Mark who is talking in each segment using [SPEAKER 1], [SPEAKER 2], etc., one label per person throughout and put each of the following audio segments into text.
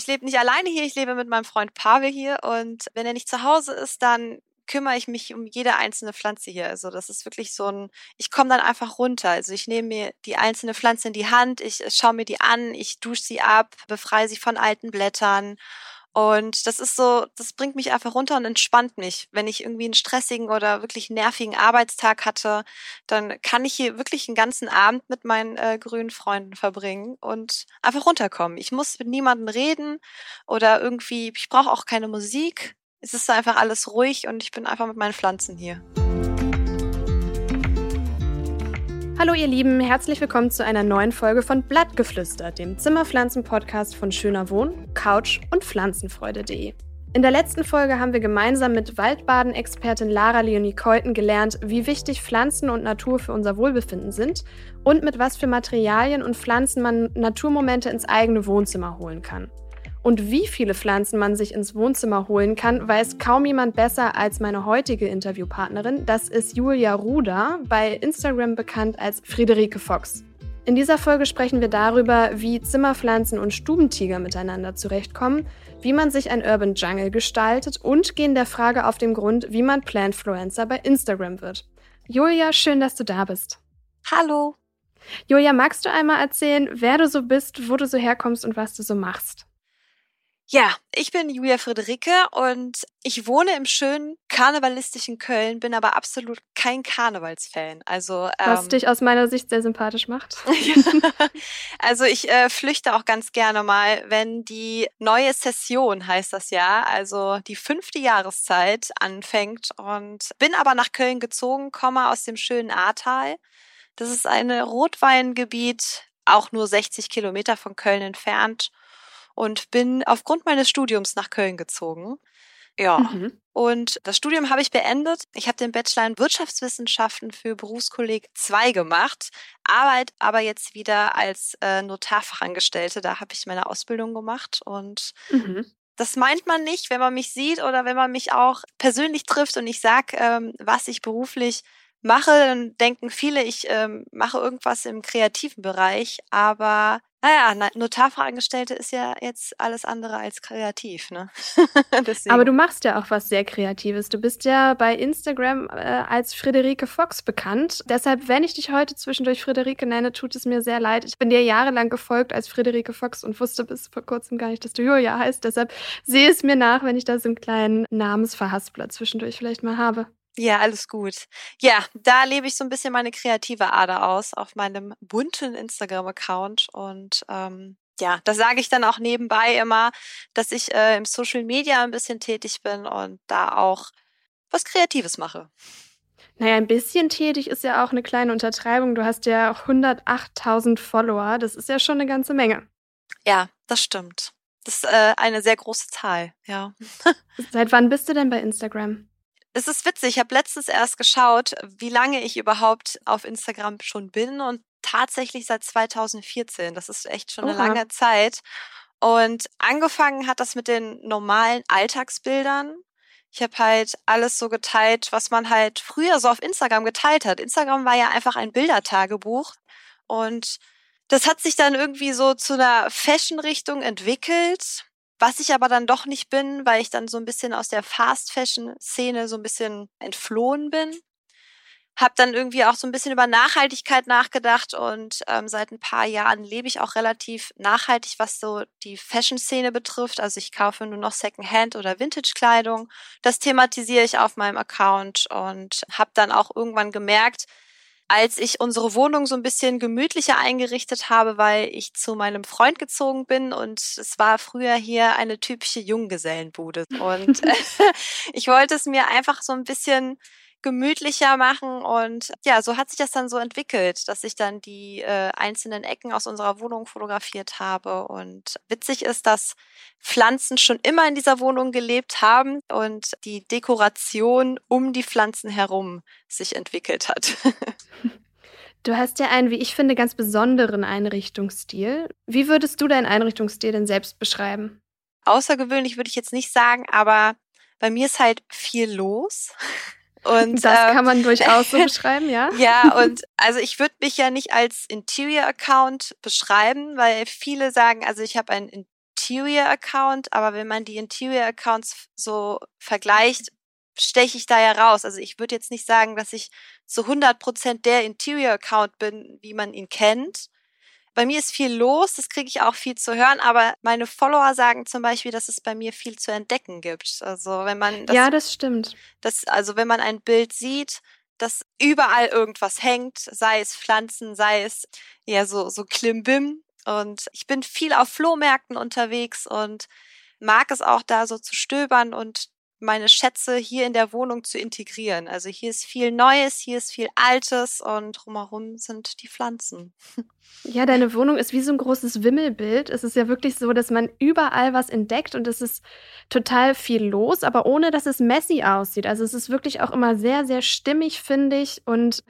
[SPEAKER 1] Ich lebe nicht alleine hier, ich lebe mit meinem Freund Pavel hier und wenn er nicht zu Hause ist, dann kümmere ich mich um jede einzelne Pflanze hier. Also das ist wirklich so ein, ich komme dann einfach runter. Also ich nehme mir die einzelne Pflanze in die Hand, ich äh, schaue mir die an, ich dusche sie ab, befreie sie von alten Blättern. Und das ist so, das bringt mich einfach runter und entspannt mich. Wenn ich irgendwie einen stressigen oder wirklich nervigen Arbeitstag hatte, dann kann ich hier wirklich einen ganzen Abend mit meinen äh, grünen Freunden verbringen und einfach runterkommen. Ich muss mit niemandem reden oder irgendwie, ich brauche auch keine Musik. Es ist einfach alles ruhig und ich bin einfach mit meinen Pflanzen hier.
[SPEAKER 2] Hallo ihr Lieben, herzlich willkommen zu einer neuen Folge von Blattgeflüster, dem Zimmerpflanzen-Podcast von Schöner Wohn, Couch und Pflanzenfreude.de. In der letzten Folge haben wir gemeinsam mit Waldbaden-Expertin Lara Leonie Keuten gelernt, wie wichtig Pflanzen und Natur für unser Wohlbefinden sind und mit was für Materialien und Pflanzen man Naturmomente ins eigene Wohnzimmer holen kann. Und wie viele Pflanzen man sich ins Wohnzimmer holen kann, weiß kaum jemand besser als meine heutige Interviewpartnerin. Das ist Julia Ruder, bei Instagram bekannt als Friederike Fox. In dieser Folge sprechen wir darüber, wie Zimmerpflanzen und Stubentiger miteinander zurechtkommen, wie man sich ein Urban Jungle gestaltet und gehen der Frage auf den Grund, wie man Plantfluencer bei Instagram wird. Julia, schön, dass du da bist.
[SPEAKER 1] Hallo.
[SPEAKER 2] Julia, magst du einmal erzählen, wer du so bist, wo du so herkommst und was du so machst?
[SPEAKER 1] Ja, ich bin Julia Friederike und ich wohne im schönen karnevalistischen Köln, bin aber absolut kein Karnevalsfan. Also
[SPEAKER 2] ähm, was dich aus meiner Sicht sehr sympathisch macht.
[SPEAKER 1] also ich äh, flüchte auch ganz gerne mal, wenn die neue Session heißt das ja, also die fünfte Jahreszeit anfängt und bin aber nach Köln gezogen, komme aus dem schönen Ahrtal. Das ist ein Rotweingebiet, auch nur 60 Kilometer von Köln entfernt und bin aufgrund meines Studiums nach Köln gezogen. Ja. Mhm. Und das Studium habe ich beendet. Ich habe den Bachelor in Wirtschaftswissenschaften für Berufskolleg 2 gemacht, arbeite aber jetzt wieder als äh, Notarfachangestellte. Da habe ich meine Ausbildung gemacht und mhm. Das meint man nicht, wenn man mich sieht oder wenn man mich auch persönlich trifft und ich sage, ähm, was ich beruflich mache, dann denken viele, ich ähm, mache irgendwas im kreativen Bereich, aber naja, Notarfachangestellte ist ja jetzt alles andere als kreativ, ne?
[SPEAKER 2] Aber du machst ja auch was sehr Kreatives. Du bist ja bei Instagram äh, als Friederike Fox bekannt. Deshalb, wenn ich dich heute zwischendurch Friederike nenne, tut es mir sehr leid. Ich bin dir jahrelang gefolgt als Friederike Fox und wusste bis vor kurzem gar nicht, dass du Julia heißt. Deshalb sehe es mir nach, wenn ich da so einen kleinen Namensverhaspler zwischendurch vielleicht mal habe.
[SPEAKER 1] Ja, alles gut. Ja, da lebe ich so ein bisschen meine kreative Ader aus auf meinem bunten Instagram-Account und ähm, ja, das sage ich dann auch nebenbei immer, dass ich äh, im Social Media ein bisschen tätig bin und da auch was Kreatives mache.
[SPEAKER 2] Naja, ein bisschen tätig ist ja auch eine kleine Untertreibung. Du hast ja 108.000 Follower. Das ist ja schon eine ganze Menge.
[SPEAKER 1] Ja, das stimmt. Das ist äh, eine sehr große Zahl, ja.
[SPEAKER 2] Seit wann bist du denn bei Instagram?
[SPEAKER 1] Es ist witzig, ich habe letztens erst geschaut, wie lange ich überhaupt auf Instagram schon bin und tatsächlich seit 2014. Das ist echt schon eine Oha. lange Zeit. Und angefangen hat das mit den normalen Alltagsbildern. Ich habe halt alles so geteilt, was man halt früher so auf Instagram geteilt hat. Instagram war ja einfach ein Bildertagebuch und das hat sich dann irgendwie so zu einer Fashion-Richtung entwickelt was ich aber dann doch nicht bin, weil ich dann so ein bisschen aus der Fast-Fashion-Szene so ein bisschen entflohen bin. Hab dann irgendwie auch so ein bisschen über Nachhaltigkeit nachgedacht und ähm, seit ein paar Jahren lebe ich auch relativ nachhaltig, was so die Fashion-Szene betrifft. Also ich kaufe nur noch Secondhand oder Vintage-Kleidung. Das thematisiere ich auf meinem Account und habe dann auch irgendwann gemerkt, als ich unsere Wohnung so ein bisschen gemütlicher eingerichtet habe, weil ich zu meinem Freund gezogen bin und es war früher hier eine typische Junggesellenbude. Und ich wollte es mir einfach so ein bisschen gemütlicher machen. Und ja, so hat sich das dann so entwickelt, dass ich dann die äh, einzelnen Ecken aus unserer Wohnung fotografiert habe. Und witzig ist, dass Pflanzen schon immer in dieser Wohnung gelebt haben und die Dekoration um die Pflanzen herum sich entwickelt hat.
[SPEAKER 2] Du hast ja einen, wie ich finde, ganz besonderen Einrichtungsstil. Wie würdest du deinen Einrichtungsstil denn selbst beschreiben?
[SPEAKER 1] Außergewöhnlich würde ich jetzt nicht sagen, aber bei mir ist halt viel los.
[SPEAKER 2] Und, das äh, kann man durchaus so beschreiben, ja?
[SPEAKER 1] ja, und also ich würde mich ja nicht als Interior-Account beschreiben, weil viele sagen, also ich habe einen Interior-Account, aber wenn man die Interior-Accounts so vergleicht, steche ich da ja raus. Also ich würde jetzt nicht sagen, dass ich zu 100 Prozent der Interior-Account bin, wie man ihn kennt. Bei mir ist viel los, das kriege ich auch viel zu hören, aber meine Follower sagen zum Beispiel, dass es bei mir viel zu entdecken gibt. Also wenn man
[SPEAKER 2] das, ja, das stimmt.
[SPEAKER 1] Das, also wenn man ein Bild sieht, dass überall irgendwas hängt, sei es Pflanzen, sei es ja so so Klimbim. Und ich bin viel auf Flohmärkten unterwegs und mag es auch da so zu stöbern und meine Schätze hier in der Wohnung zu integrieren. Also hier ist viel Neues, hier ist viel Altes und drumherum sind die Pflanzen.
[SPEAKER 2] Ja, deine Wohnung ist wie so ein großes Wimmelbild. Es ist ja wirklich so, dass man überall was entdeckt und es ist total viel los, aber ohne dass es messy aussieht. Also es ist wirklich auch immer sehr, sehr stimmig, finde ich. Und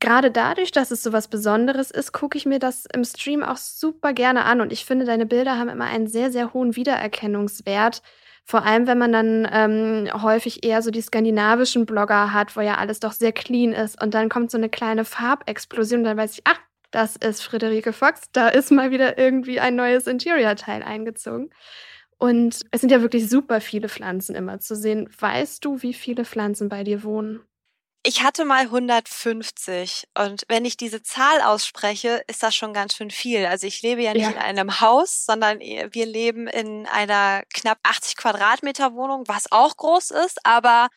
[SPEAKER 2] gerade dadurch, dass es so was Besonderes ist, gucke ich mir das im Stream auch super gerne an. Und ich finde, deine Bilder haben immer einen sehr, sehr hohen Wiedererkennungswert vor allem, wenn man dann ähm, häufig eher so die skandinavischen Blogger hat, wo ja alles doch sehr clean ist. Und dann kommt so eine kleine Farbexplosion und dann weiß ich, ach, das ist Friederike Fox, da ist mal wieder irgendwie ein neues Interior-Teil eingezogen. Und es sind ja wirklich super viele Pflanzen immer zu sehen. Weißt du, wie viele Pflanzen bei dir wohnen?
[SPEAKER 1] Ich hatte mal 150 und wenn ich diese Zahl ausspreche, ist das schon ganz schön viel. Also ich lebe ja nicht ja. in einem Haus, sondern wir leben in einer knapp 80 Quadratmeter Wohnung, was auch groß ist, aber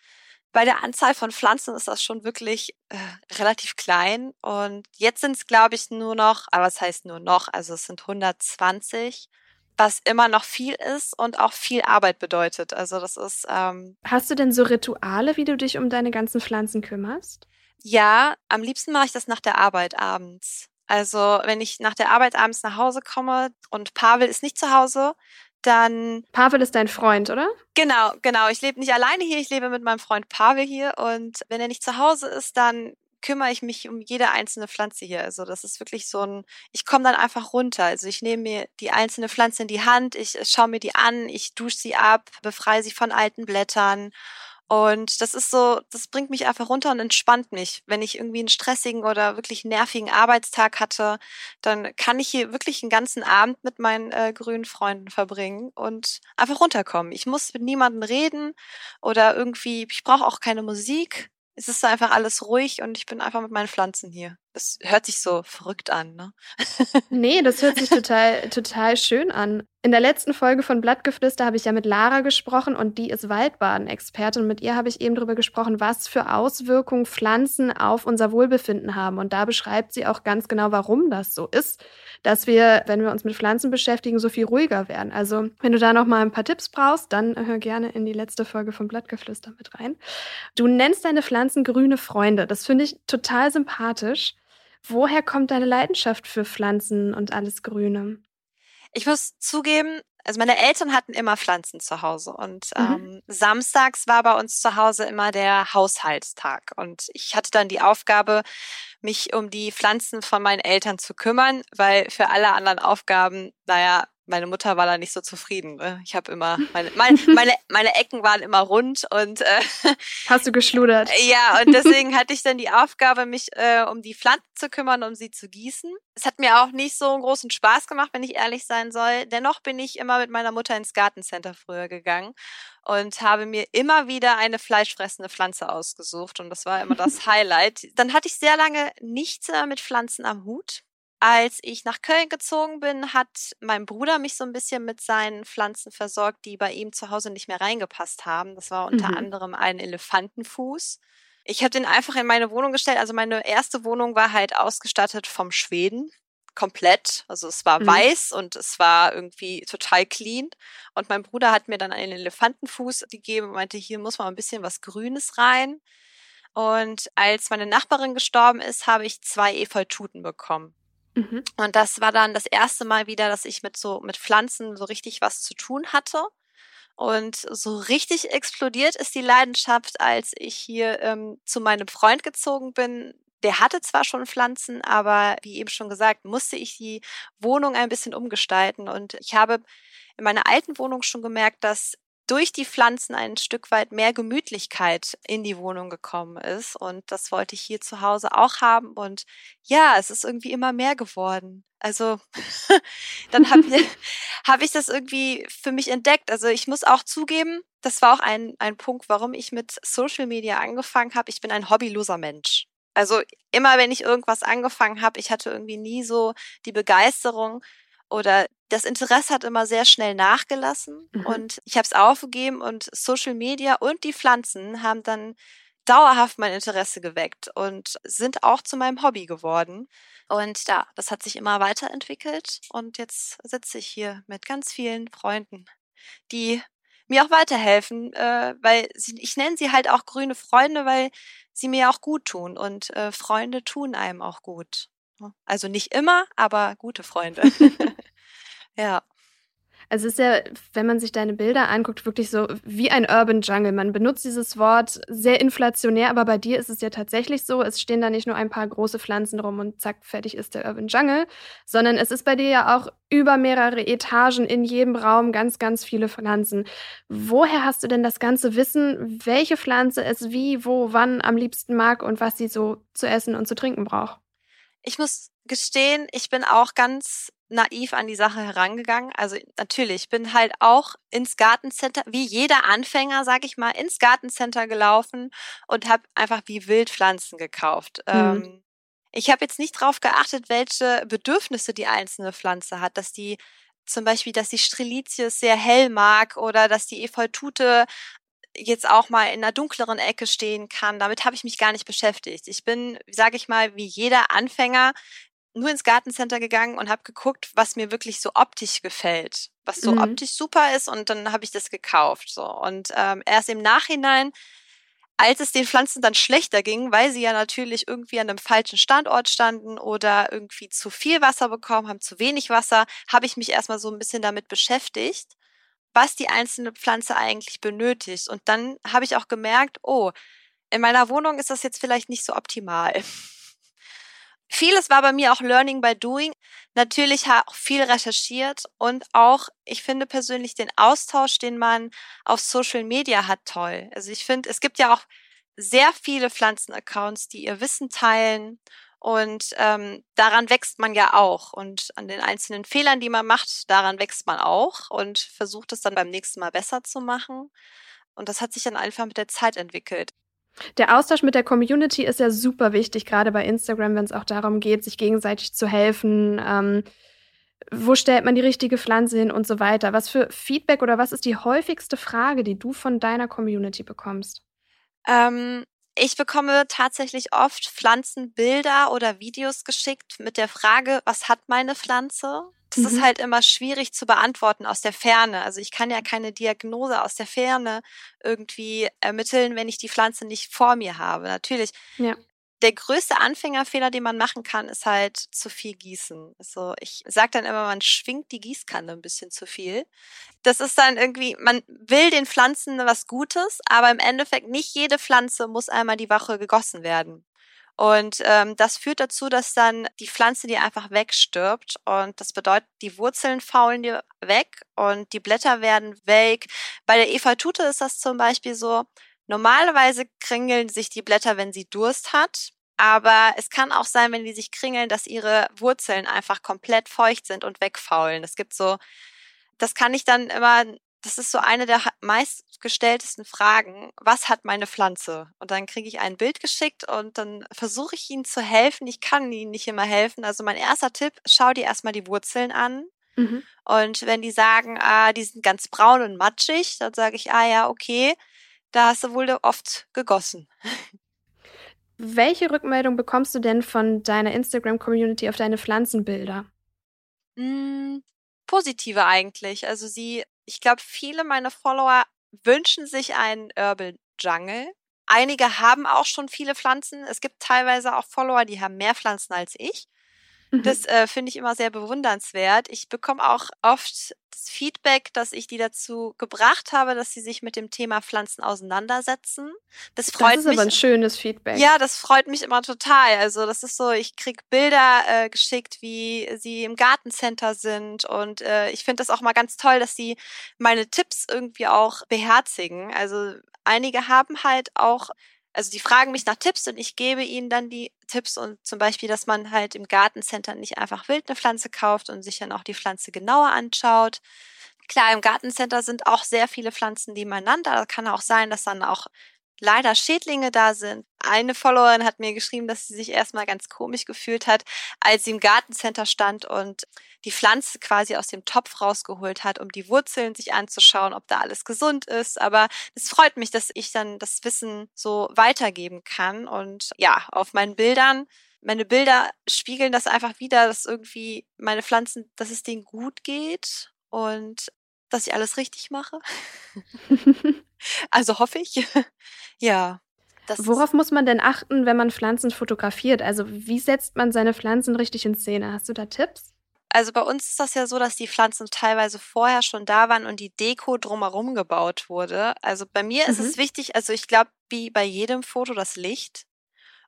[SPEAKER 1] bei der Anzahl von Pflanzen ist das schon wirklich äh, relativ klein. Und jetzt sind es, glaube ich, nur noch, aber es heißt nur noch, also es sind 120 was immer noch viel ist und auch viel Arbeit bedeutet. Also das ist. Ähm,
[SPEAKER 2] Hast du denn so Rituale, wie du dich um deine ganzen Pflanzen kümmerst?
[SPEAKER 1] Ja, am liebsten mache ich das nach der Arbeit abends. Also wenn ich nach der Arbeit abends nach Hause komme und Pavel ist nicht zu Hause, dann.
[SPEAKER 2] Pavel ist dein Freund, oder?
[SPEAKER 1] Genau, genau. Ich lebe nicht alleine hier, ich lebe mit meinem Freund Pavel hier und wenn er nicht zu Hause ist, dann kümmere ich mich um jede einzelne Pflanze hier. Also das ist wirklich so ein, ich komme dann einfach runter. Also ich nehme mir die einzelne Pflanze in die Hand, ich äh, schaue mir die an, ich dusche sie ab, befreie sie von alten Blättern. Und das ist so, das bringt mich einfach runter und entspannt mich. Wenn ich irgendwie einen stressigen oder wirklich nervigen Arbeitstag hatte, dann kann ich hier wirklich einen ganzen Abend mit meinen äh, grünen Freunden verbringen und einfach runterkommen. Ich muss mit niemandem reden oder irgendwie, ich brauche auch keine Musik es ist einfach alles ruhig und ich bin einfach mit meinen Pflanzen hier. Das hört sich so verrückt an, ne?
[SPEAKER 2] nee, das hört sich total, total schön an. In der letzten Folge von Blattgeflüster habe ich ja mit Lara gesprochen und die ist Waldbaden-Expertin. Und mit ihr habe ich eben darüber gesprochen, was für Auswirkungen Pflanzen auf unser Wohlbefinden haben. Und da beschreibt sie auch ganz genau, warum das so ist, dass wir, wenn wir uns mit Pflanzen beschäftigen, so viel ruhiger werden. Also, wenn du da noch mal ein paar Tipps brauchst, dann hör gerne in die letzte Folge von Blattgeflüster mit rein. Du nennst deine Pflanzen grüne Freunde. Das finde ich total sympathisch. Woher kommt deine Leidenschaft für Pflanzen und alles Grüne?
[SPEAKER 1] Ich muss zugeben, also meine Eltern hatten immer Pflanzen zu Hause und mhm. ähm, samstags war bei uns zu Hause immer der Haushaltstag und ich hatte dann die Aufgabe, mich um die Pflanzen von meinen Eltern zu kümmern, weil für alle anderen Aufgaben, naja, meine Mutter war da nicht so zufrieden. Ne? Ich habe immer meine, meine, meine, meine Ecken waren immer rund und äh,
[SPEAKER 2] hast du geschludert?
[SPEAKER 1] Ja, und deswegen hatte ich dann die Aufgabe, mich äh, um die Pflanzen zu kümmern, um sie zu gießen. Es hat mir auch nicht so einen großen Spaß gemacht, wenn ich ehrlich sein soll. Dennoch bin ich immer mit meiner Mutter ins Gartencenter früher gegangen und habe mir immer wieder eine fleischfressende Pflanze ausgesucht und das war immer das Highlight. Dann hatte ich sehr lange nichts mit Pflanzen am Hut als ich nach Köln gezogen bin, hat mein Bruder mich so ein bisschen mit seinen Pflanzen versorgt, die bei ihm zu Hause nicht mehr reingepasst haben. Das war unter mhm. anderem ein Elefantenfuß. Ich habe den einfach in meine Wohnung gestellt. Also meine erste Wohnung war halt ausgestattet vom Schweden. Komplett. Also es war mhm. weiß und es war irgendwie total clean. Und mein Bruder hat mir dann einen Elefantenfuß gegeben und meinte, hier muss mal ein bisschen was Grünes rein. Und als meine Nachbarin gestorben ist, habe ich zwei Efeututen bekommen. Mhm. Und das war dann das erste Mal wieder, dass ich mit so, mit Pflanzen so richtig was zu tun hatte. Und so richtig explodiert ist die Leidenschaft, als ich hier ähm, zu meinem Freund gezogen bin. Der hatte zwar schon Pflanzen, aber wie eben schon gesagt, musste ich die Wohnung ein bisschen umgestalten. Und ich habe in meiner alten Wohnung schon gemerkt, dass durch die Pflanzen ein Stück weit mehr Gemütlichkeit in die Wohnung gekommen ist. Und das wollte ich hier zu Hause auch haben. Und ja, es ist irgendwie immer mehr geworden. Also dann habe hab ich das irgendwie für mich entdeckt. Also ich muss auch zugeben, das war auch ein, ein Punkt, warum ich mit Social Media angefangen habe. Ich bin ein hobbyloser Mensch. Also immer, wenn ich irgendwas angefangen habe, ich hatte irgendwie nie so die Begeisterung oder das Interesse hat immer sehr schnell nachgelassen mhm. und ich habe es aufgegeben und Social Media und die Pflanzen haben dann dauerhaft mein Interesse geweckt und sind auch zu meinem Hobby geworden. Und ja, das hat sich immer weiterentwickelt und jetzt sitze ich hier mit ganz vielen Freunden, die mir auch weiterhelfen, äh, weil sie, ich nenne sie halt auch grüne Freunde, weil sie mir auch gut tun und äh, Freunde tun einem auch gut. Also nicht immer, aber gute Freunde. ja.
[SPEAKER 2] Also es ist ja, wenn man sich deine Bilder anguckt, wirklich so wie ein Urban Jungle. Man benutzt dieses Wort sehr inflationär, aber bei dir ist es ja tatsächlich so, es stehen da nicht nur ein paar große Pflanzen rum und zack, fertig ist der Urban Jungle, sondern es ist bei dir ja auch über mehrere Etagen in jedem Raum ganz, ganz viele Pflanzen. Woher hast du denn das ganze Wissen, welche Pflanze es wie, wo, wann am liebsten mag und was sie so zu essen und zu trinken braucht?
[SPEAKER 1] Ich muss gestehen, ich bin auch ganz naiv an die Sache herangegangen. Also natürlich, ich bin halt auch ins Gartencenter, wie jeder Anfänger, sag ich mal, ins Gartencenter gelaufen und habe einfach wie Wildpflanzen gekauft. Mhm. Ähm, ich habe jetzt nicht drauf geachtet, welche Bedürfnisse die einzelne Pflanze hat, dass die zum Beispiel, dass die Strelitius sehr hell mag oder dass die Efeutute jetzt auch mal in einer dunkleren Ecke stehen kann. Damit habe ich mich gar nicht beschäftigt. Ich bin, sage ich mal, wie jeder Anfänger nur ins Gartencenter gegangen und habe geguckt, was mir wirklich so optisch gefällt, was so mhm. optisch super ist und dann habe ich das gekauft. So und ähm, erst im Nachhinein, als es den Pflanzen dann schlechter ging, weil sie ja natürlich irgendwie an einem falschen Standort standen oder irgendwie zu viel Wasser bekommen haben, zu wenig Wasser, habe ich mich erstmal so ein bisschen damit beschäftigt was die einzelne Pflanze eigentlich benötigt. Und dann habe ich auch gemerkt, oh, in meiner Wohnung ist das jetzt vielleicht nicht so optimal. Vieles war bei mir auch Learning by Doing. Natürlich auch viel recherchiert und auch, ich finde persönlich den Austausch, den man auf Social Media hat, toll. Also ich finde, es gibt ja auch sehr viele Pflanzenaccounts, die ihr Wissen teilen und ähm, daran wächst man ja auch. Und an den einzelnen Fehlern, die man macht, daran wächst man auch und versucht es dann beim nächsten Mal besser zu machen. Und das hat sich dann einfach mit der Zeit entwickelt.
[SPEAKER 2] Der Austausch mit der Community ist ja super wichtig, gerade bei Instagram, wenn es auch darum geht, sich gegenseitig zu helfen. Ähm, wo stellt man die richtige Pflanze hin und so weiter? Was für Feedback oder was ist die häufigste Frage, die du von deiner Community bekommst?
[SPEAKER 1] Ähm, ich bekomme tatsächlich oft Pflanzenbilder oder Videos geschickt mit der Frage, was hat meine Pflanze? Das mhm. ist halt immer schwierig zu beantworten aus der Ferne. Also ich kann ja keine Diagnose aus der Ferne irgendwie ermitteln, wenn ich die Pflanze nicht vor mir habe. Natürlich ja der größte Anfängerfehler, den man machen kann, ist halt zu viel gießen. Also ich sage dann immer, man schwingt die Gießkanne ein bisschen zu viel. Das ist dann irgendwie, man will den Pflanzen was Gutes, aber im Endeffekt nicht jede Pflanze muss einmal die Woche gegossen werden. Und ähm, das führt dazu, dass dann die Pflanze die einfach wegstirbt. Und das bedeutet, die Wurzeln faulen dir weg und die Blätter werden weg. Bei der Ephratute ist das zum Beispiel so, Normalerweise kringeln sich die Blätter, wenn sie Durst hat. Aber es kann auch sein, wenn die sich kringeln, dass ihre Wurzeln einfach komplett feucht sind und wegfaulen. Es gibt so, das kann ich dann immer, das ist so eine der meistgestelltesten Fragen. Was hat meine Pflanze? Und dann kriege ich ein Bild geschickt und dann versuche ich ihnen zu helfen. Ich kann ihnen nicht immer helfen. Also mein erster Tipp, schau dir erstmal die Wurzeln an. Mhm. Und wenn die sagen, ah, die sind ganz braun und matschig, dann sage ich, ah ja, okay, da hast du wohl oft gegossen.
[SPEAKER 2] Welche Rückmeldung bekommst du denn von deiner Instagram-Community auf deine Pflanzenbilder?
[SPEAKER 1] Mm, positive eigentlich. Also sie, ich glaube, viele meiner Follower wünschen sich einen Herbal Jungle. Einige haben auch schon viele Pflanzen. Es gibt teilweise auch Follower, die haben mehr Pflanzen als ich. Mhm. Das äh, finde ich immer sehr bewundernswert. Ich bekomme auch oft das Feedback, dass ich die dazu gebracht habe, dass sie sich mit dem Thema Pflanzen auseinandersetzen. Das freut
[SPEAKER 2] mich. Das
[SPEAKER 1] ist
[SPEAKER 2] aber ein schönes Feedback.
[SPEAKER 1] Ja, das freut mich immer total. Also das ist so, ich krieg Bilder äh, geschickt, wie sie im Gartencenter sind und äh, ich finde das auch mal ganz toll, dass sie meine Tipps irgendwie auch beherzigen. Also einige haben halt auch also die fragen mich nach Tipps und ich gebe ihnen dann die Tipps und zum Beispiel, dass man halt im Gartencenter nicht einfach wild eine Pflanze kauft und sich dann auch die Pflanze genauer anschaut. Klar, im Gartencenter sind auch sehr viele Pflanzen nebeneinander. Da kann auch sein, dass dann auch leider Schädlinge da sind. Eine Followerin hat mir geschrieben, dass sie sich erstmal ganz komisch gefühlt hat, als sie im Gartencenter stand und die Pflanze quasi aus dem Topf rausgeholt hat, um die Wurzeln sich anzuschauen, ob da alles gesund ist. Aber es freut mich, dass ich dann das Wissen so weitergeben kann. Und ja, auf meinen Bildern meine Bilder spiegeln das einfach wieder, dass irgendwie meine Pflanzen, dass es denen gut geht und dass ich alles richtig mache. also hoffe ich. ja.
[SPEAKER 2] Worauf muss man denn achten, wenn man Pflanzen fotografiert? Also wie setzt man seine Pflanzen richtig in Szene? Hast du da Tipps?
[SPEAKER 1] Also bei uns ist das ja so, dass die Pflanzen teilweise vorher schon da waren und die Deko drumherum gebaut wurde. Also bei mir mhm. ist es mhm. wichtig, also ich glaube, wie bei jedem Foto das Licht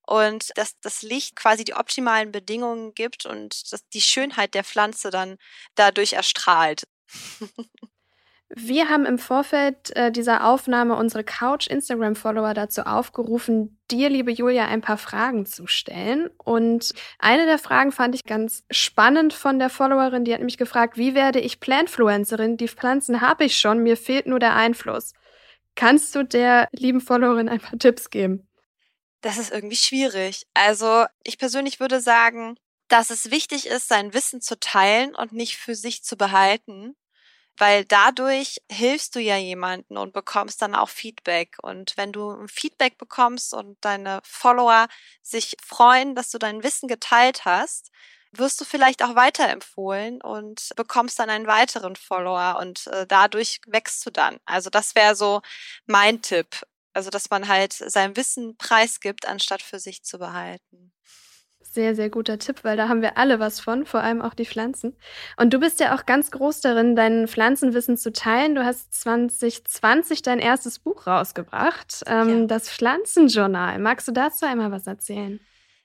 [SPEAKER 1] und dass das Licht quasi die optimalen Bedingungen gibt und dass die Schönheit der Pflanze dann dadurch erstrahlt.
[SPEAKER 2] Wir haben im Vorfeld äh, dieser Aufnahme unsere Couch-Instagram-Follower dazu aufgerufen, dir, liebe Julia, ein paar Fragen zu stellen. Und eine der Fragen fand ich ganz spannend von der Followerin, die hat mich gefragt, wie werde ich Plantfluencerin? Die Pflanzen habe ich schon, mir fehlt nur der Einfluss. Kannst du der lieben Followerin ein paar Tipps geben?
[SPEAKER 1] Das ist irgendwie schwierig. Also ich persönlich würde sagen, dass es wichtig ist, sein Wissen zu teilen und nicht für sich zu behalten weil dadurch hilfst du ja jemanden und bekommst dann auch Feedback. Und wenn du Feedback bekommst und deine Follower sich freuen, dass du dein Wissen geteilt hast, wirst du vielleicht auch weiterempfohlen und bekommst dann einen weiteren Follower und äh, dadurch wächst du dann. Also das wäre so mein Tipp. Also dass man halt sein Wissen preisgibt, anstatt für sich zu behalten
[SPEAKER 2] sehr, sehr guter Tipp, weil da haben wir alle was von, vor allem auch die Pflanzen. Und du bist ja auch ganz groß darin, dein Pflanzenwissen zu teilen. Du hast 2020 dein erstes Buch rausgebracht, ähm, ja. das Pflanzenjournal. Magst du dazu einmal was erzählen?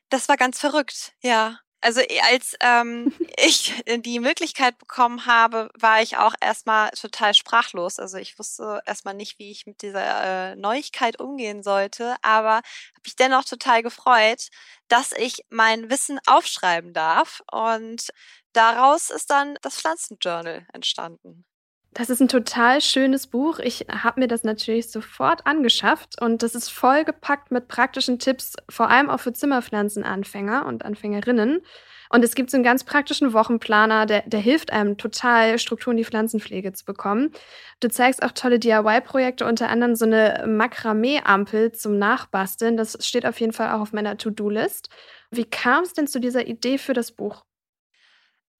[SPEAKER 1] Das war ganz verrückt, ja. Also als ähm, ich die Möglichkeit bekommen habe, war ich auch erstmal total sprachlos. Also ich wusste erstmal nicht, wie ich mit dieser äh, Neuigkeit umgehen sollte, aber habe mich dennoch total gefreut, dass ich mein Wissen aufschreiben darf. Und daraus ist dann das Pflanzenjournal entstanden.
[SPEAKER 2] Das ist ein total schönes Buch. Ich habe mir das natürlich sofort angeschafft und das ist vollgepackt mit praktischen Tipps, vor allem auch für Zimmerpflanzenanfänger und Anfängerinnen. Und es gibt so einen ganz praktischen Wochenplaner, der, der hilft einem total, Strukturen die Pflanzenpflege zu bekommen. Du zeigst auch tolle DIY-Projekte, unter anderem so eine Makramee-Ampel zum Nachbasteln. Das steht auf jeden Fall auch auf meiner To-Do-List. Wie kam es denn zu dieser Idee für das Buch?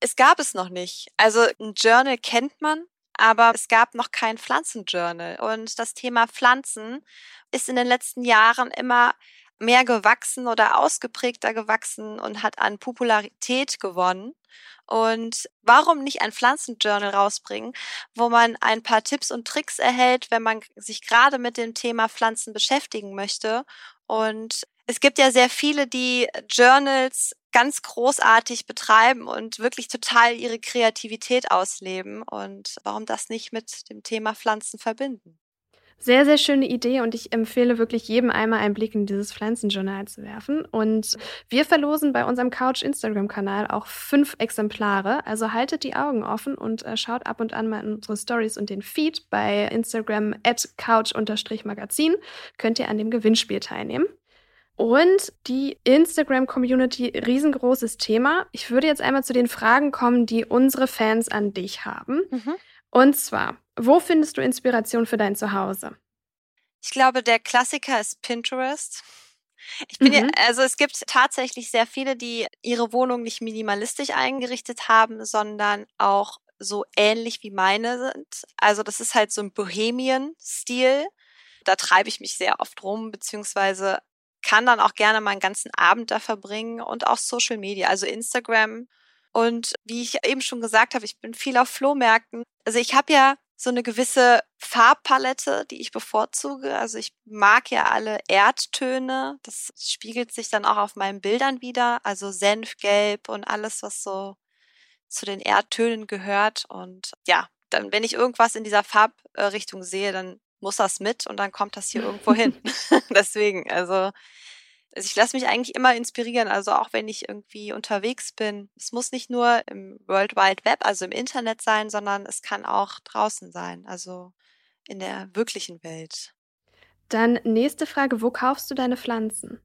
[SPEAKER 1] Es gab es noch nicht. Also ein Journal kennt man, aber es gab noch kein Pflanzenjournal. Und das Thema Pflanzen ist in den letzten Jahren immer mehr gewachsen oder ausgeprägter gewachsen und hat an Popularität gewonnen. Und warum nicht ein Pflanzenjournal rausbringen, wo man ein paar Tipps und Tricks erhält, wenn man sich gerade mit dem Thema Pflanzen beschäftigen möchte. Und es gibt ja sehr viele, die Journals ganz großartig betreiben und wirklich total ihre Kreativität ausleben. Und warum das nicht mit dem Thema Pflanzen verbinden?
[SPEAKER 2] Sehr, sehr schöne Idee und ich empfehle wirklich jedem einmal einen Blick in dieses Pflanzenjournal zu werfen. Und wir verlosen bei unserem Couch Instagram-Kanal auch fünf Exemplare. Also haltet die Augen offen und äh, schaut ab und an mal in unsere Stories und den Feed bei Instagram at couch-magazin. Könnt ihr an dem Gewinnspiel teilnehmen. Und die Instagram-Community, riesengroßes Thema. Ich würde jetzt einmal zu den Fragen kommen, die unsere Fans an dich haben. Mhm. Und zwar, wo findest du Inspiration für dein Zuhause?
[SPEAKER 1] Ich glaube, der Klassiker ist Pinterest. Ich bin mhm. ja, also es gibt tatsächlich sehr viele, die ihre Wohnung nicht minimalistisch eingerichtet haben, sondern auch so ähnlich wie meine sind. Also das ist halt so ein Bohemian-Stil. Da treibe ich mich sehr oft rum, beziehungsweise kann dann auch gerne mal einen ganzen Abend da verbringen und auch Social Media, also Instagram. Und wie ich eben schon gesagt habe, ich bin viel auf Flohmärkten. Also ich habe ja so eine gewisse Farbpalette, die ich bevorzuge. Also ich mag ja alle Erdtöne. Das spiegelt sich dann auch auf meinen Bildern wieder. Also Senfgelb und alles, was so zu den Erdtönen gehört. Und ja, dann, wenn ich irgendwas in dieser Farbrichtung sehe, dann muss das mit und dann kommt das hier irgendwo hin. Deswegen, also also ich lasse mich eigentlich immer inspirieren, also auch wenn ich irgendwie unterwegs bin. Es muss nicht nur im World Wide Web, also im Internet sein, sondern es kann auch draußen sein, also in der wirklichen Welt.
[SPEAKER 2] Dann nächste Frage, wo kaufst du deine Pflanzen?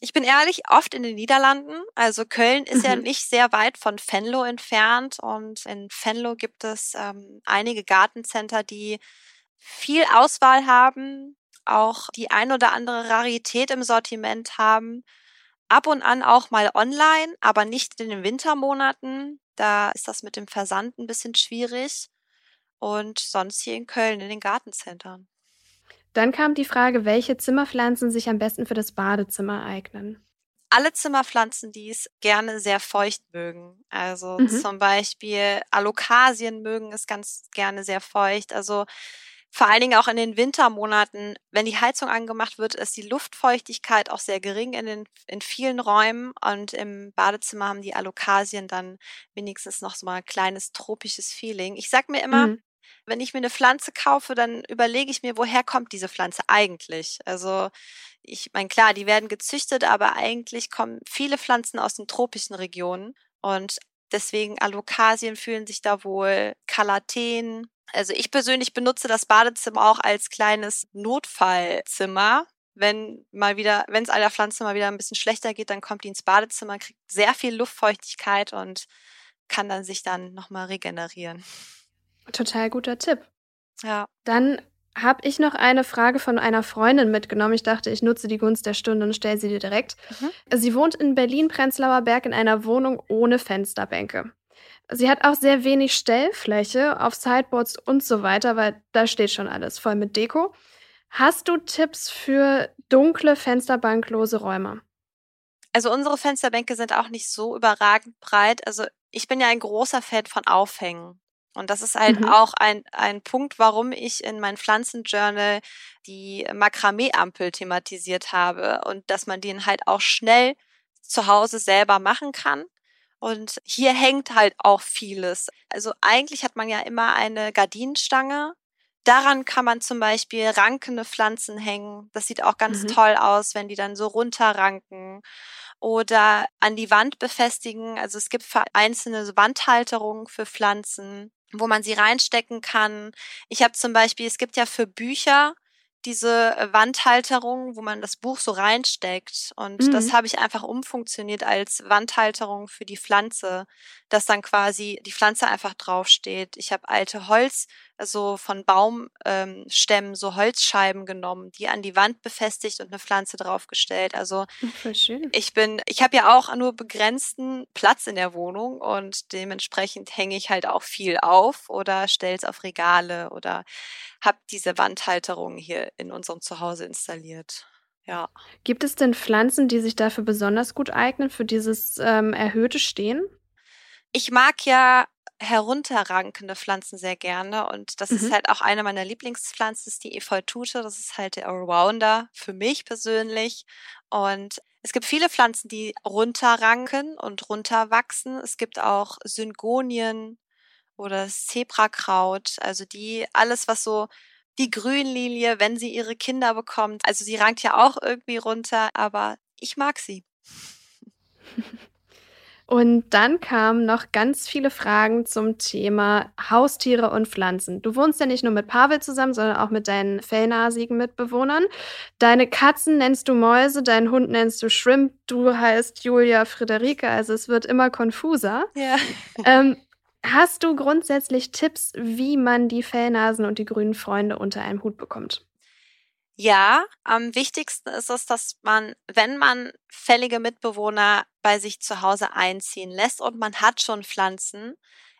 [SPEAKER 1] Ich bin ehrlich, oft in den Niederlanden. Also Köln ist mhm. ja nicht sehr weit von Venlo entfernt und in Venlo gibt es ähm, einige Gartencenter, die viel Auswahl haben, auch die ein oder andere Rarität im Sortiment haben. Ab und an auch mal online, aber nicht in den Wintermonaten. Da ist das mit dem Versand ein bisschen schwierig. Und sonst hier in Köln in den Gartencentern.
[SPEAKER 2] Dann kam die Frage, welche Zimmerpflanzen sich am besten für das Badezimmer eignen.
[SPEAKER 1] Alle Zimmerpflanzen, die es gerne sehr feucht mögen. Also mhm. zum Beispiel Alokasien mögen es ganz gerne sehr feucht. Also vor allen Dingen auch in den Wintermonaten, wenn die Heizung angemacht wird, ist die Luftfeuchtigkeit auch sehr gering in, den, in vielen Räumen und im Badezimmer haben die Alokasien dann wenigstens noch so mal ein kleines tropisches Feeling. Ich sag mir immer, mhm. wenn ich mir eine Pflanze kaufe, dann überlege ich mir, woher kommt diese Pflanze eigentlich? Also ich meine, klar, die werden gezüchtet, aber eigentlich kommen viele Pflanzen aus den tropischen Regionen und deswegen Alokasien fühlen sich da wohl, Kalateen, also ich persönlich benutze das Badezimmer auch als kleines Notfallzimmer. Wenn mal wieder, wenn es einer Pflanze mal wieder ein bisschen schlechter geht, dann kommt die ins Badezimmer, kriegt sehr viel Luftfeuchtigkeit und kann dann sich dann nochmal regenerieren.
[SPEAKER 2] Total guter Tipp.
[SPEAKER 1] Ja.
[SPEAKER 2] Dann habe ich noch eine Frage von einer Freundin mitgenommen. Ich dachte, ich nutze die Gunst der Stunde und stelle sie dir direkt. Mhm. Sie wohnt in Berlin-Prenzlauer Berg in einer Wohnung ohne Fensterbänke. Sie hat auch sehr wenig Stellfläche auf Sideboards und so weiter, weil da steht schon alles voll mit Deko. Hast du Tipps für dunkle, fensterbanklose Räume?
[SPEAKER 1] Also unsere Fensterbänke sind auch nicht so überragend breit. Also ich bin ja ein großer Fan von Aufhängen. Und das ist halt mhm. auch ein, ein Punkt, warum ich in mein Pflanzenjournal die Makramee-Ampel thematisiert habe und dass man den halt auch schnell zu Hause selber machen kann. Und hier hängt halt auch vieles. Also eigentlich hat man ja immer eine Gardinenstange. Daran kann man zum Beispiel rankende Pflanzen hängen. Das sieht auch ganz mhm. toll aus, wenn die dann so runterranken. Oder an die Wand befestigen. Also es gibt einzelne Wandhalterungen für Pflanzen, wo man sie reinstecken kann. Ich habe zum Beispiel, es gibt ja für Bücher diese äh, Wandhalterung, wo man das Buch so reinsteckt. Und mhm. das habe ich einfach umfunktioniert als Wandhalterung für die Pflanze, dass dann quasi die Pflanze einfach draufsteht. Ich habe alte Holz, also von Baumstämmen, ähm, so Holzscheiben genommen, die an die Wand befestigt und eine Pflanze draufgestellt. Also
[SPEAKER 2] schön.
[SPEAKER 1] ich bin, ich habe ja auch nur begrenzten Platz in der Wohnung und dementsprechend hänge ich halt auch viel auf oder stelle es auf Regale oder habe diese Wandhalterung hier in unserem Zuhause installiert. Ja.
[SPEAKER 2] Gibt es denn Pflanzen, die sich dafür besonders gut eignen, für dieses ähm, erhöhte Stehen?
[SPEAKER 1] Ich mag ja herunterrankende Pflanzen sehr gerne und das mhm. ist halt auch eine meiner Lieblingspflanzen, ist die Efeutute. Das ist halt der Allrounder für mich persönlich. Und es gibt viele Pflanzen, die runterranken und runterwachsen. Es gibt auch Syngonien, oder Zebrakraut, also die, alles was so die Grünlilie, wenn sie ihre Kinder bekommt. Also sie rankt ja auch irgendwie runter, aber ich mag sie.
[SPEAKER 2] Und dann kamen noch ganz viele Fragen zum Thema Haustiere und Pflanzen. Du wohnst ja nicht nur mit Pavel zusammen, sondern auch mit deinen fellnasigen Mitbewohnern. Deine Katzen nennst du Mäuse, deinen Hund nennst du Shrimp, du heißt Julia Friederike, also es wird immer konfuser.
[SPEAKER 1] Ja.
[SPEAKER 2] Ähm, Hast du grundsätzlich Tipps, wie man die Fellnasen und die grünen Freunde unter einem Hut bekommt?
[SPEAKER 1] Ja, am wichtigsten ist es, dass man, wenn man fällige Mitbewohner bei sich zu Hause einziehen lässt und man hat schon Pflanzen,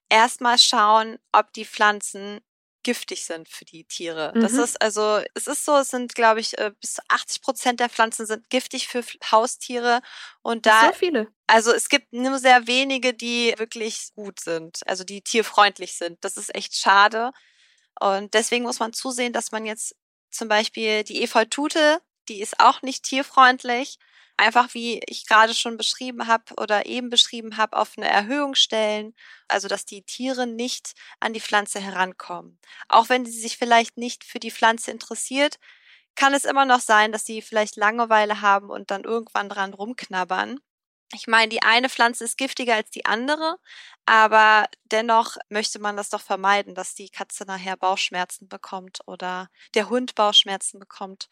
[SPEAKER 1] erstmal schauen, ob die Pflanzen giftig sind für die Tiere. Mhm. Das ist also, es ist so, es sind, glaube ich, äh, bis zu 80 Prozent der Pflanzen sind giftig für Haustiere. Und da.
[SPEAKER 2] So viele.
[SPEAKER 1] Also es gibt nur sehr wenige, die wirklich gut sind, also die tierfreundlich sind. Das ist echt schade. Und deswegen muss man zusehen, dass man jetzt zum Beispiel die Efeutute, die ist auch nicht tierfreundlich einfach wie ich gerade schon beschrieben habe oder eben beschrieben habe, auf eine Erhöhung stellen, also dass die Tiere nicht an die Pflanze herankommen. Auch wenn sie sich vielleicht nicht für die Pflanze interessiert, kann es immer noch sein, dass sie vielleicht Langeweile haben und dann irgendwann dran rumknabbern. Ich meine, die eine Pflanze ist giftiger als die andere, aber dennoch möchte man das doch vermeiden, dass die Katze nachher Bauchschmerzen bekommt oder der Hund Bauchschmerzen bekommt.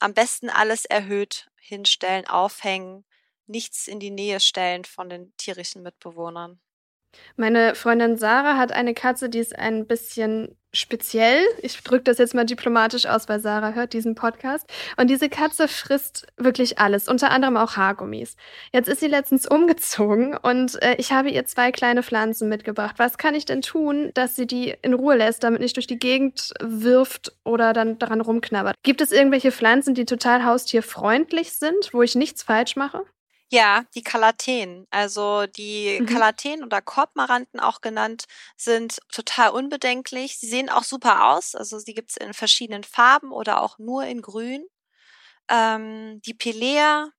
[SPEAKER 1] Am besten alles erhöht hinstellen, aufhängen, nichts in die Nähe stellen von den tierischen Mitbewohnern.
[SPEAKER 2] Meine Freundin Sarah hat eine Katze, die ist ein bisschen speziell. Ich drücke das jetzt mal diplomatisch aus, weil Sarah hört diesen Podcast. Und diese Katze frisst wirklich alles, unter anderem auch Haargummis. Jetzt ist sie letztens umgezogen und äh, ich habe ihr zwei kleine Pflanzen mitgebracht. Was kann ich denn tun, dass sie die in Ruhe lässt, damit nicht durch die Gegend wirft oder dann daran rumknabbert? Gibt es irgendwelche Pflanzen, die total haustierfreundlich sind, wo ich nichts falsch mache?
[SPEAKER 1] Ja, die Kalateen. Also die mhm. Kalateen oder Korbmaranten auch genannt, sind total unbedenklich. Sie sehen auch super aus. Also sie gibt's in verschiedenen Farben oder auch nur in Grün. Ähm, die Pilea.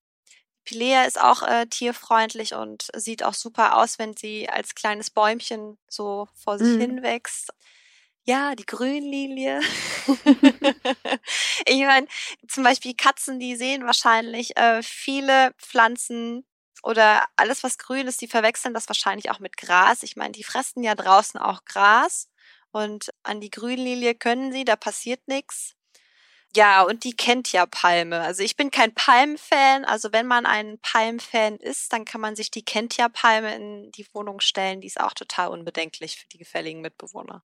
[SPEAKER 1] Pilea ist auch äh, tierfreundlich und sieht auch super aus, wenn sie als kleines Bäumchen so vor sich mhm. hin wächst ja, die Grünlilie. ich meine, zum Beispiel Katzen, die sehen wahrscheinlich äh, viele Pflanzen oder alles, was grün ist, die verwechseln das wahrscheinlich auch mit Gras. Ich meine, die fressen ja draußen auch Gras und an die Grünlilie können sie, da passiert nichts. Ja, und die kennt ja Palme. Also ich bin kein Palmfan. Also wenn man ein Palmfan ist, dann kann man sich die Kentia-Palme in die Wohnung stellen. Die ist auch total unbedenklich für die gefälligen Mitbewohner.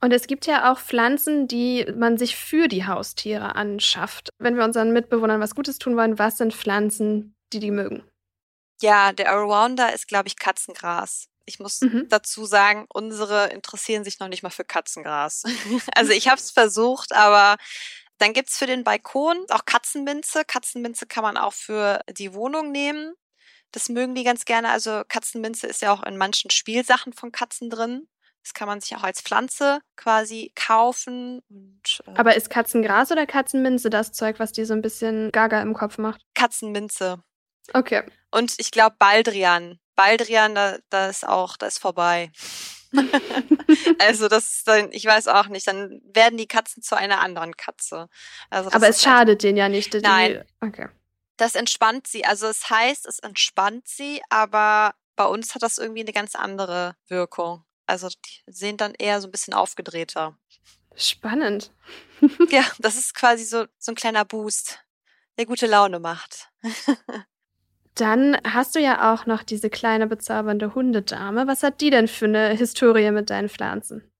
[SPEAKER 2] Und es gibt ja auch Pflanzen, die man sich für die Haustiere anschafft. Wenn wir unseren Mitbewohnern was Gutes tun wollen, was sind Pflanzen, die die mögen?
[SPEAKER 1] Ja, der Allrounder ist, glaube ich, Katzengras. Ich muss mhm. dazu sagen, unsere interessieren sich noch nicht mal für Katzengras. also ich habe es versucht, aber dann gibt's für den Balkon auch Katzenminze. Katzenminze kann man auch für die Wohnung nehmen. Das mögen die ganz gerne. Also Katzenminze ist ja auch in manchen Spielsachen von Katzen drin. Das kann man sich auch als Pflanze quasi kaufen. Und,
[SPEAKER 2] äh, Aber ist Katzengras oder Katzenminze das Zeug, was dir so ein bisschen gaga im Kopf macht?
[SPEAKER 1] Katzenminze.
[SPEAKER 2] Okay.
[SPEAKER 1] Und ich glaube Baldrian. Baldrian, da, da ist auch, da ist vorbei. also das dann, ich weiß auch nicht, dann werden die Katzen zu einer anderen Katze.
[SPEAKER 2] Also Aber es schadet denen ja nicht.
[SPEAKER 1] Nein.
[SPEAKER 2] Okay.
[SPEAKER 1] Das entspannt sie. Also es heißt, es entspannt sie, aber bei uns hat das irgendwie eine ganz andere Wirkung. Also die sehen dann eher so ein bisschen aufgedrehter.
[SPEAKER 2] Spannend.
[SPEAKER 1] ja, das ist quasi so, so ein kleiner Boost, der gute Laune macht.
[SPEAKER 2] Dann hast du ja auch noch diese kleine bezaubernde Hundedame. Was hat die denn für eine Historie mit deinen Pflanzen?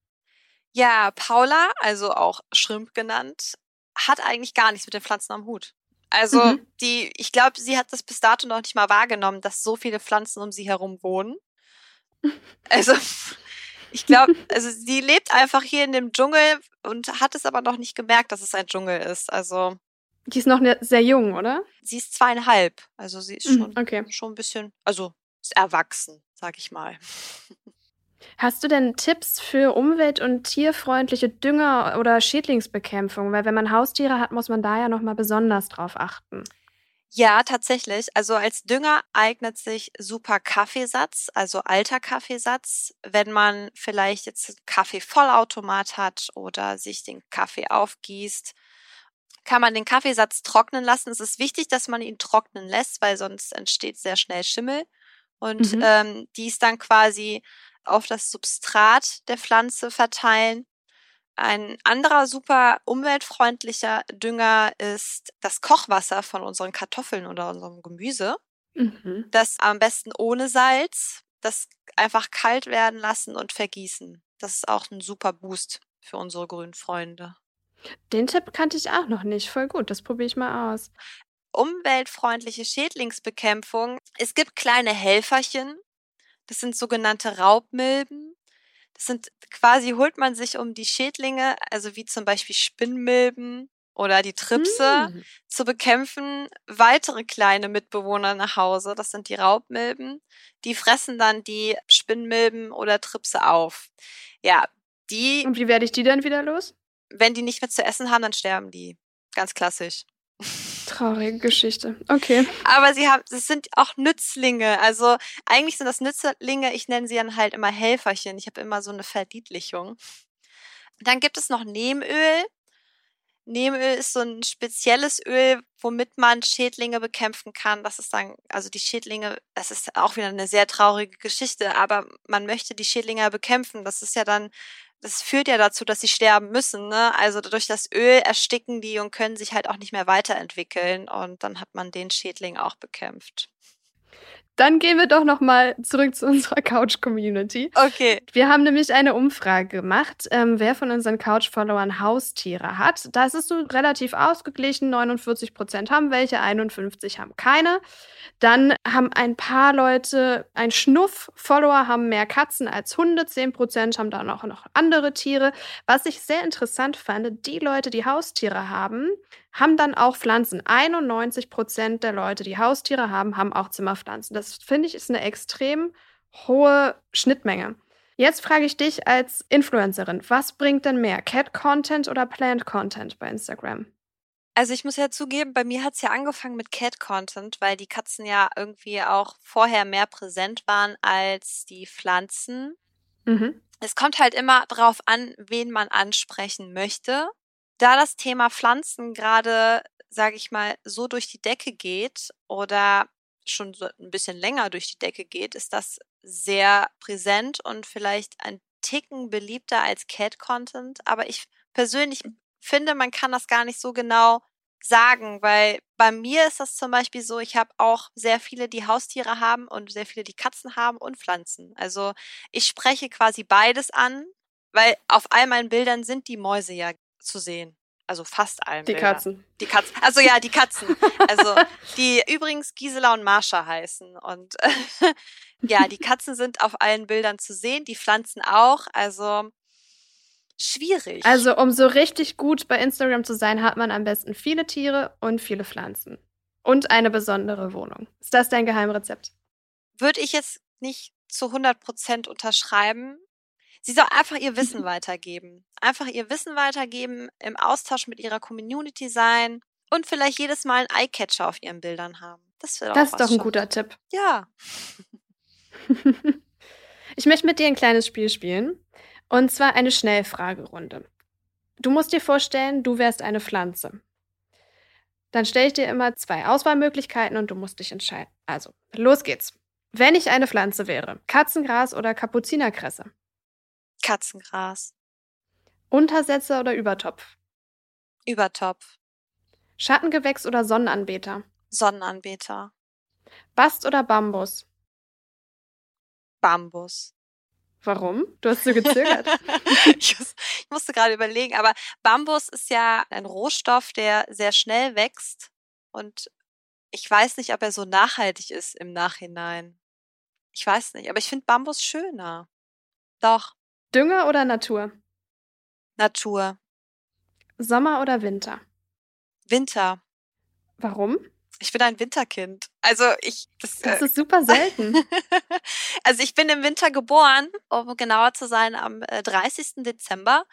[SPEAKER 1] Ja, Paula, also auch Shrimp genannt, hat eigentlich gar nichts mit den Pflanzen am Hut. Also mhm. die, ich glaube, sie hat das bis dato noch nicht mal wahrgenommen, dass so viele Pflanzen um sie herum wohnen. Also ich glaube, also sie lebt einfach hier in dem Dschungel und hat es aber noch nicht gemerkt, dass es ein Dschungel ist. Also.
[SPEAKER 2] Die ist noch ne, sehr jung, oder?
[SPEAKER 1] Sie ist zweieinhalb. Also sie ist mhm, schon, okay. schon ein bisschen, also ist erwachsen, sag ich mal.
[SPEAKER 2] Hast du denn Tipps für umwelt- und tierfreundliche Dünger- oder Schädlingsbekämpfung? Weil wenn man Haustiere hat, muss man da ja nochmal besonders drauf achten.
[SPEAKER 1] Ja, tatsächlich. Also als Dünger eignet sich super Kaffeesatz, also alter Kaffeesatz. Wenn man vielleicht jetzt einen Kaffeevollautomat hat oder sich den Kaffee aufgießt, kann man den Kaffeesatz trocknen lassen. Es ist wichtig, dass man ihn trocknen lässt, weil sonst entsteht sehr schnell Schimmel. Und mhm. ähm, dies dann quasi auf das Substrat der Pflanze verteilen ein anderer super umweltfreundlicher Dünger ist das Kochwasser von unseren Kartoffeln oder unserem Gemüse. Mhm. Das am besten ohne Salz, das einfach kalt werden lassen und vergießen. Das ist auch ein super Boost für unsere grünen Freunde.
[SPEAKER 2] Den Tipp kannte ich auch noch nicht. Voll gut, das probiere ich mal aus.
[SPEAKER 1] Umweltfreundliche Schädlingsbekämpfung. Es gibt kleine Helferchen. Das sind sogenannte Raubmilben. Das sind quasi holt man sich um die Schädlinge, also wie zum Beispiel Spinnmilben oder die Tripse mm. zu bekämpfen, weitere kleine Mitbewohner nach Hause. Das sind die Raubmilben. Die fressen dann die Spinnmilben oder Tripse auf. Ja, die.
[SPEAKER 2] Und wie werde ich die dann wieder los?
[SPEAKER 1] Wenn die nicht mehr zu essen haben, dann sterben die. Ganz klassisch.
[SPEAKER 2] Traurige Geschichte. Okay.
[SPEAKER 1] Aber sie haben, es sind auch Nützlinge. Also eigentlich sind das Nützlinge, ich nenne sie dann halt immer Helferchen. Ich habe immer so eine Verniedlichung. Dann gibt es noch Nehmöl. Nehmöl ist so ein spezielles Öl, womit man Schädlinge bekämpfen kann. Das ist dann, also die Schädlinge, das ist auch wieder eine sehr traurige Geschichte, aber man möchte die Schädlinge bekämpfen. Das ist ja dann das führt ja dazu, dass sie sterben müssen. Ne? Also durch das Öl ersticken die und können sich halt auch nicht mehr weiterentwickeln. Und dann hat man den Schädling auch bekämpft.
[SPEAKER 2] Dann gehen wir doch noch mal zurück zu unserer Couch-Community.
[SPEAKER 1] Okay.
[SPEAKER 2] Wir haben nämlich eine Umfrage gemacht, ähm, wer von unseren Couch-Followern Haustiere hat. Da ist es so relativ ausgeglichen. 49 Prozent haben welche, 51 haben keine. Dann haben ein paar Leute, ein Schnuff Follower haben mehr Katzen als Hunde. 10 Prozent haben dann auch noch andere Tiere. Was ich sehr interessant fand, die Leute, die Haustiere haben, haben dann auch Pflanzen. 91 Prozent der Leute, die Haustiere haben, haben auch Zimmerpflanzen. Das finde ich ist eine extrem hohe Schnittmenge. Jetzt frage ich dich als Influencerin, was bringt denn mehr, Cat-Content oder Plant-Content bei Instagram?
[SPEAKER 1] Also ich muss ja zugeben, bei mir hat es ja angefangen mit Cat-Content, weil die Katzen ja irgendwie auch vorher mehr präsent waren als die Pflanzen. Mhm. Es kommt halt immer drauf an, wen man ansprechen möchte da das Thema Pflanzen gerade, sage ich mal, so durch die Decke geht oder schon so ein bisschen länger durch die Decke geht, ist das sehr präsent und vielleicht ein Ticken beliebter als Cat-Content. Aber ich persönlich finde, man kann das gar nicht so genau sagen, weil bei mir ist das zum Beispiel so, ich habe auch sehr viele, die Haustiere haben und sehr viele, die Katzen haben und Pflanzen. Also ich spreche quasi beides an, weil auf all meinen Bildern sind die Mäuse ja zu sehen. Also fast allen.
[SPEAKER 2] Die
[SPEAKER 1] Bildern.
[SPEAKER 2] Katzen.
[SPEAKER 1] Die Katzen. Also ja, die Katzen. Also die übrigens Gisela und Marsha heißen. Und ja, die Katzen sind auf allen Bildern zu sehen, die Pflanzen auch. Also schwierig.
[SPEAKER 2] Also um so richtig gut bei Instagram zu sein, hat man am besten viele Tiere und viele Pflanzen. Und eine besondere Wohnung. Ist das dein Geheimrezept?
[SPEAKER 1] Würde ich jetzt nicht zu 100 Prozent unterschreiben. Sie soll einfach ihr Wissen weitergeben. Einfach ihr Wissen weitergeben, im Austausch mit ihrer Community sein und vielleicht jedes Mal einen Eyecatcher auf ihren Bildern haben.
[SPEAKER 2] Das, das ist doch ein guter Tipp.
[SPEAKER 1] Ja.
[SPEAKER 2] ich möchte mit dir ein kleines Spiel spielen. Und zwar eine Schnellfragerunde. Du musst dir vorstellen, du wärst eine Pflanze. Dann stelle ich dir immer zwei Auswahlmöglichkeiten und du musst dich entscheiden. Also, los geht's. Wenn ich eine Pflanze wäre, Katzengras oder Kapuzinerkresse?
[SPEAKER 1] Katzengras.
[SPEAKER 2] Untersetzer oder Übertopf?
[SPEAKER 1] Übertopf.
[SPEAKER 2] Schattengewächs oder Sonnenanbeter?
[SPEAKER 1] Sonnenanbeter.
[SPEAKER 2] Bast oder Bambus?
[SPEAKER 1] Bambus.
[SPEAKER 2] Warum? Du hast so gezögert.
[SPEAKER 1] ich, muss, ich musste gerade überlegen, aber Bambus ist ja ein Rohstoff, der sehr schnell wächst und ich weiß nicht, ob er so nachhaltig ist im Nachhinein. Ich weiß nicht, aber ich finde Bambus schöner. Doch.
[SPEAKER 2] Dünger oder Natur?
[SPEAKER 1] Natur.
[SPEAKER 2] Sommer oder Winter?
[SPEAKER 1] Winter.
[SPEAKER 2] Warum?
[SPEAKER 1] Ich bin ein Winterkind. Also ich.
[SPEAKER 2] Das, das äh, ist super selten.
[SPEAKER 1] also ich bin im Winter geboren, um genauer zu sein, am 30. Äh, Dezember.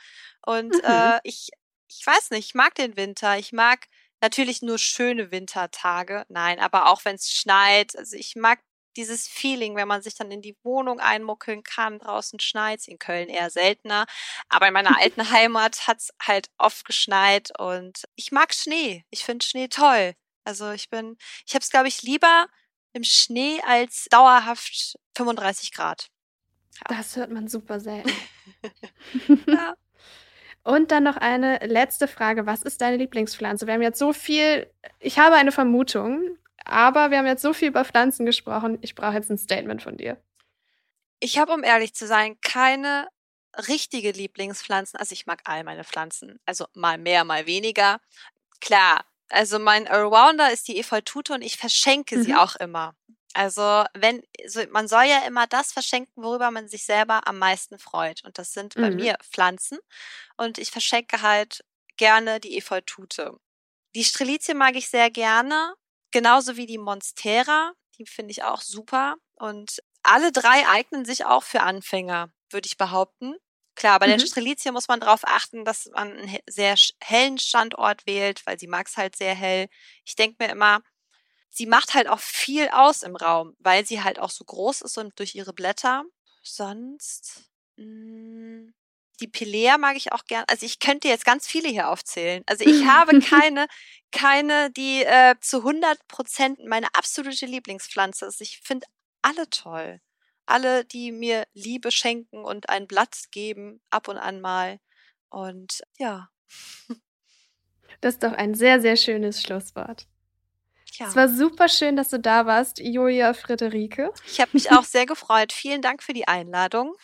[SPEAKER 1] Und mhm. äh, ich, ich weiß nicht, ich mag den Winter. Ich mag natürlich nur schöne Wintertage. Nein, aber auch wenn es schneit. Also ich mag dieses Feeling, wenn man sich dann in die Wohnung einmuckeln kann, draußen schneit in Köln eher seltener. Aber in meiner alten Heimat hat es halt oft geschneit und ich mag Schnee. Ich finde Schnee toll. Also ich bin, ich habe es, glaube ich, lieber im Schnee als dauerhaft 35 Grad.
[SPEAKER 2] Ja. Das hört man super selten. ja. Und dann noch eine letzte Frage. Was ist deine Lieblingspflanze? Wir haben jetzt so viel, ich habe eine Vermutung, aber wir haben jetzt so viel über Pflanzen gesprochen. Ich brauche jetzt ein Statement von dir.
[SPEAKER 1] Ich habe, um ehrlich zu sein, keine richtige Lieblingspflanzen. Also ich mag all meine Pflanzen. Also mal mehr, mal weniger. Klar, also mein Allrounder ist die Efeutute und ich verschenke mhm. sie auch immer. Also, wenn, so, man soll ja immer das verschenken, worüber man sich selber am meisten freut. Und das sind bei mhm. mir Pflanzen. Und ich verschenke halt gerne die Efeutute. Die Strelizie mag ich sehr gerne, genauso wie die Monstera. Die finde ich auch super. Und alle drei eignen sich auch für Anfänger, würde ich behaupten. Klar, bei mhm. der Strelizie muss man darauf achten, dass man einen sehr hellen Standort wählt, weil sie mag es halt sehr hell. Ich denke mir immer, sie macht halt auch viel aus im Raum, weil sie halt auch so groß ist und durch ihre Blätter. Sonst. Mh, hm, die Pilea mag ich auch gern. Also ich könnte jetzt ganz viele hier aufzählen. Also ich habe keine, keine, die äh, zu 100 Prozent meine absolute Lieblingspflanze ist. Ich finde alle toll. Alle, die mir Liebe schenken und ein Blatt geben, ab und an mal. Und ja.
[SPEAKER 2] Das ist doch ein sehr, sehr schönes Schlusswort. Ja. Es war super schön, dass du da warst, Julia Friederike.
[SPEAKER 1] Ich habe mich auch sehr gefreut. Vielen Dank für die Einladung.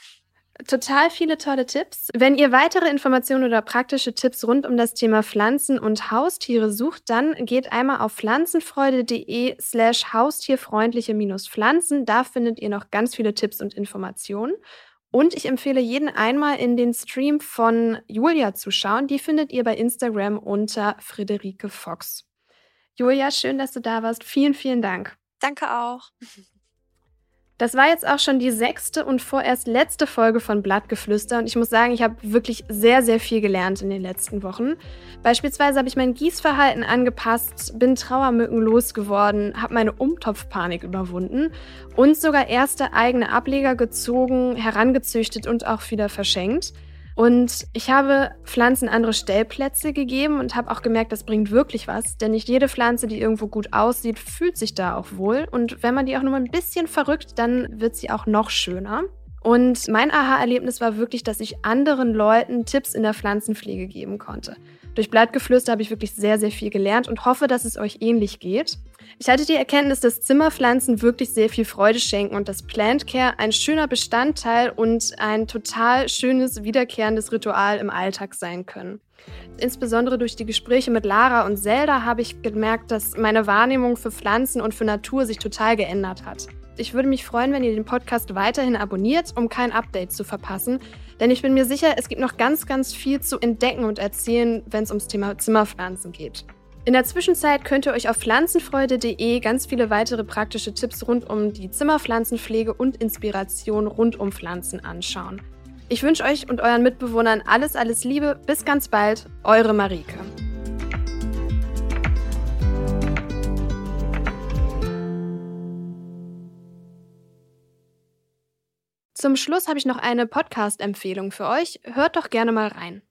[SPEAKER 2] Total viele tolle Tipps. Wenn ihr weitere Informationen oder praktische Tipps rund um das Thema Pflanzen und Haustiere sucht, dann geht einmal auf pflanzenfreude.de slash haustierfreundliche-pflanzen. Da findet ihr noch ganz viele Tipps und Informationen. Und ich empfehle jeden einmal in den Stream von Julia zu schauen. Die findet ihr bei Instagram unter Friederike Fox. Julia, schön, dass du da warst. Vielen, vielen Dank.
[SPEAKER 1] Danke auch.
[SPEAKER 2] Das war jetzt auch schon die sechste und vorerst letzte Folge von Blattgeflüster und ich muss sagen, ich habe wirklich sehr, sehr viel gelernt in den letzten Wochen. Beispielsweise habe ich mein Gießverhalten angepasst, bin Trauermücken losgeworden, habe meine Umtopfpanik überwunden und sogar erste eigene Ableger gezogen, herangezüchtet und auch wieder verschenkt. Und ich habe Pflanzen andere Stellplätze gegeben und habe auch gemerkt, das bringt wirklich was. Denn nicht jede Pflanze, die irgendwo gut aussieht, fühlt sich da auch wohl. Und wenn man die auch nur mal ein bisschen verrückt, dann wird sie auch noch schöner. Und mein Aha-Erlebnis war wirklich, dass ich anderen Leuten Tipps in der Pflanzenpflege geben konnte. Durch Blattgeflüster habe ich wirklich sehr, sehr viel gelernt und hoffe, dass es euch ähnlich geht. Ich hatte die Erkenntnis, dass Zimmerpflanzen wirklich sehr viel Freude schenken und dass Plant Care ein schöner Bestandteil und ein total schönes, wiederkehrendes Ritual im Alltag sein können. Insbesondere durch die Gespräche mit Lara und Zelda habe ich gemerkt, dass meine Wahrnehmung für Pflanzen und für Natur sich total geändert hat. Ich würde mich freuen, wenn ihr den Podcast weiterhin abonniert, um kein Update zu verpassen. Denn ich bin mir sicher, es gibt noch ganz, ganz viel zu entdecken und erzählen, wenn es ums Thema Zimmerpflanzen geht. In der Zwischenzeit könnt ihr euch auf pflanzenfreude.de ganz viele weitere praktische Tipps rund um die Zimmerpflanzenpflege und Inspiration rund um Pflanzen anschauen. Ich wünsche euch und euren Mitbewohnern alles, alles Liebe. Bis ganz bald, eure Marike. Zum Schluss habe ich noch eine Podcast-Empfehlung für euch. Hört doch gerne mal rein.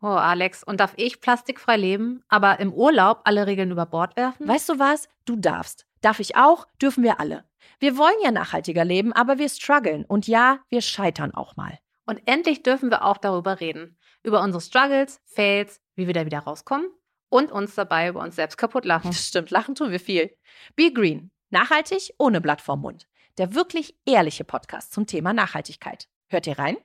[SPEAKER 3] Oh, Alex, und darf ich plastikfrei leben, aber im Urlaub alle Regeln über Bord werfen?
[SPEAKER 4] Weißt du was? Du darfst. Darf ich auch? Dürfen wir alle. Wir wollen ja nachhaltiger leben, aber wir strugglen. Und ja, wir scheitern auch mal.
[SPEAKER 3] Und endlich dürfen wir auch darüber reden. Über unsere Struggles, Fails, wie wir da wieder rauskommen und uns dabei über uns selbst kaputt lachen.
[SPEAKER 4] Stimmt, lachen tun wir viel. Be Green. Nachhaltig ohne Blatt vorm Mund der wirklich ehrliche Podcast zum Thema Nachhaltigkeit. Hört ihr rein?